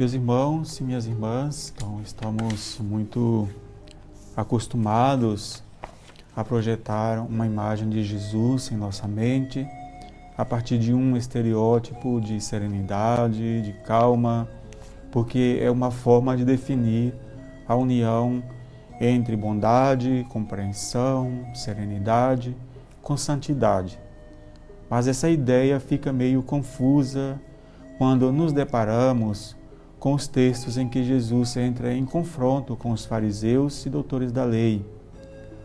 Meus irmãos e minhas irmãs, então estamos muito acostumados a projetar uma imagem de Jesus em nossa mente a partir de um estereótipo de serenidade, de calma, porque é uma forma de definir a união entre bondade, compreensão, serenidade, com santidade. Mas essa ideia fica meio confusa quando nos deparamos com os textos em que Jesus entra em confronto com os fariseus e doutores da lei.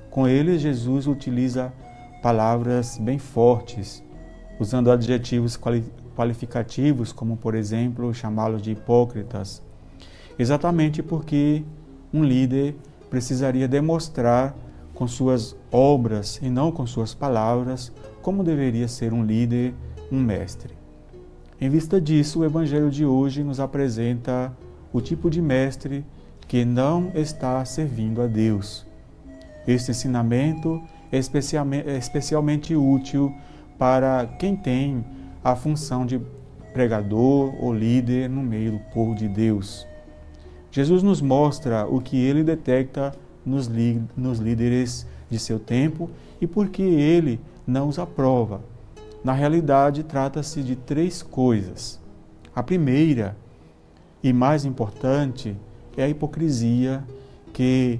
Com eles, Jesus utiliza palavras bem fortes, usando adjetivos qualificativos, como, por exemplo, chamá-los de hipócritas, exatamente porque um líder precisaria demonstrar com suas obras e não com suas palavras como deveria ser um líder, um mestre. Em vista disso, o Evangelho de hoje nos apresenta o tipo de mestre que não está servindo a Deus. Este ensinamento é é especialmente útil para quem tem a função de pregador ou líder no meio do povo de Deus. Jesus nos mostra o que ele detecta nos, nos líderes de seu tempo e por que ele não os aprova. Na realidade, trata-se de três coisas. A primeira e mais importante é a hipocrisia, que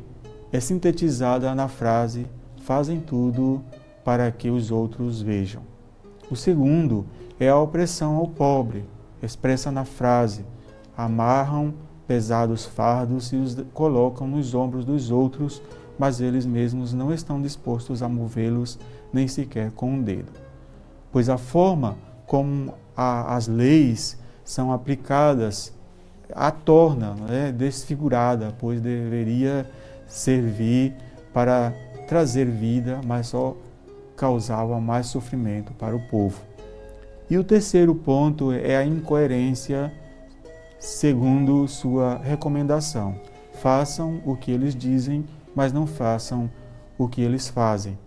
é sintetizada na frase: fazem tudo para que os outros vejam. O segundo é a opressão ao pobre, expressa na frase: amarram pesados fardos e os colocam nos ombros dos outros, mas eles mesmos não estão dispostos a movê-los nem sequer com um dedo pois a forma como a, as leis são aplicadas a torna né, desfigurada, pois deveria servir para trazer vida, mas só causava mais sofrimento para o povo. E o terceiro ponto é a incoerência segundo sua recomendação. Façam o que eles dizem, mas não façam o que eles fazem.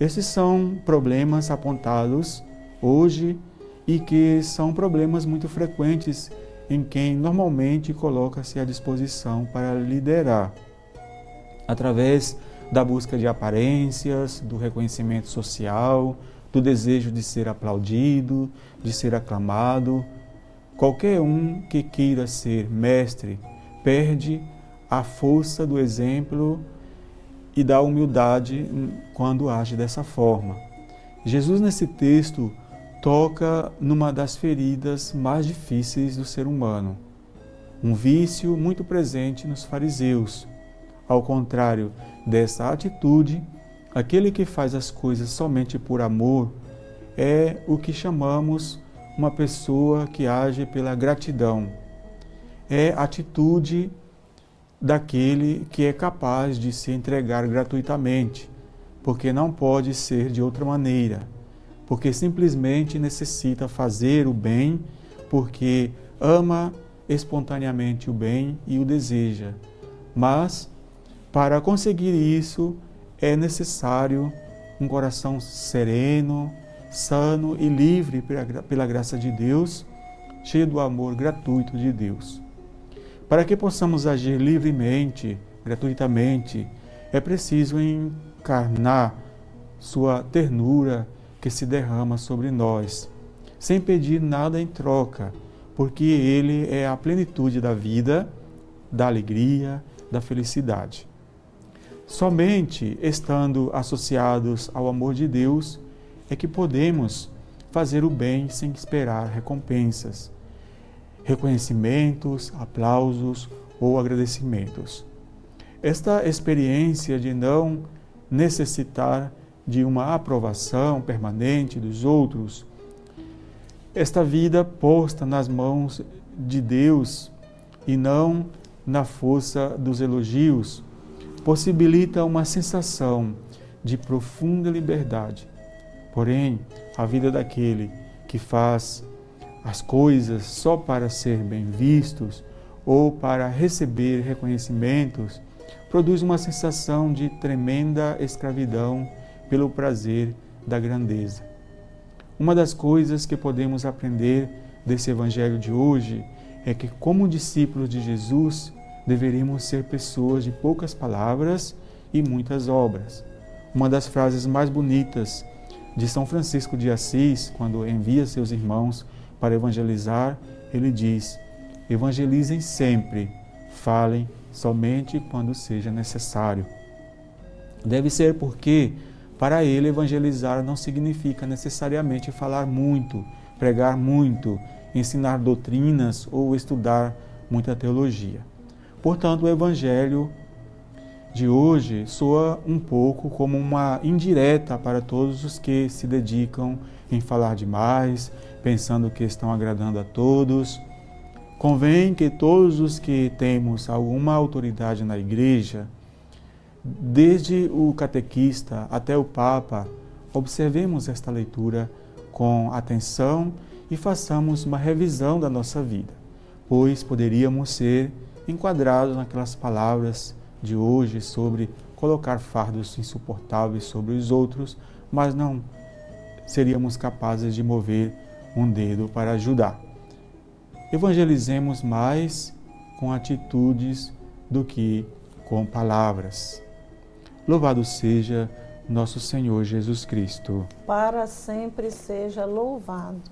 Esses são problemas apontados hoje e que são problemas muito frequentes em quem normalmente coloca-se à disposição para liderar, através da busca de aparências, do reconhecimento social, do desejo de ser aplaudido, de ser aclamado. Qualquer um que queira ser mestre perde a força do exemplo e da humildade quando age dessa forma. Jesus, nesse texto, toca numa das feridas mais difíceis do ser humano, um vício muito presente nos fariseus. Ao contrário dessa atitude, aquele que faz as coisas somente por amor é o que chamamos uma pessoa que age pela gratidão. É atitude daquele que é capaz de se entregar gratuitamente, porque não pode ser de outra maneira, porque simplesmente necessita fazer o bem, porque ama espontaneamente o bem e o deseja. Mas, para conseguir isso, é necessário um coração sereno, sano e livre pela graça de Deus, cheio do amor gratuito de Deus. Para que possamos agir livremente, gratuitamente, é preciso encarnar sua ternura que se derrama sobre nós, sem pedir nada em troca, porque Ele é a plenitude da vida, da alegria, da felicidade. Somente estando associados ao amor de Deus é que podemos fazer o bem sem esperar recompensas reconhecimentos, aplausos ou agradecimentos. Esta experiência de não necessitar de uma aprovação permanente dos outros, esta vida posta nas mãos de Deus e não na força dos elogios, possibilita uma sensação de profunda liberdade. Porém, a vida daquele que faz as coisas só para ser bem vistos ou para receber reconhecimentos, produz uma sensação de tremenda escravidão pelo prazer da grandeza. Uma das coisas que podemos aprender desse evangelho de hoje é que, como discípulos de Jesus, deveríamos ser pessoas de poucas palavras e muitas obras. Uma das frases mais bonitas de São Francisco de Assis, quando envia seus irmãos para evangelizar, ele diz: Evangelizem sempre, falem somente quando seja necessário. Deve ser porque, para ele, evangelizar não significa necessariamente falar muito, pregar muito, ensinar doutrinas ou estudar muita teologia. Portanto, o Evangelho de hoje soa um pouco como uma indireta para todos os que se dedicam em falar demais, pensando que estão agradando a todos. Convém que todos os que temos alguma autoridade na igreja, desde o catequista até o Papa, observemos esta leitura com atenção e façamos uma revisão da nossa vida, pois poderíamos ser enquadrados naquelas palavras de hoje sobre colocar fardos insuportáveis sobre os outros, mas não seríamos capazes de mover um dedo para ajudar. Evangelizemos mais com atitudes do que com palavras. Louvado seja nosso Senhor Jesus Cristo. Para sempre seja louvado.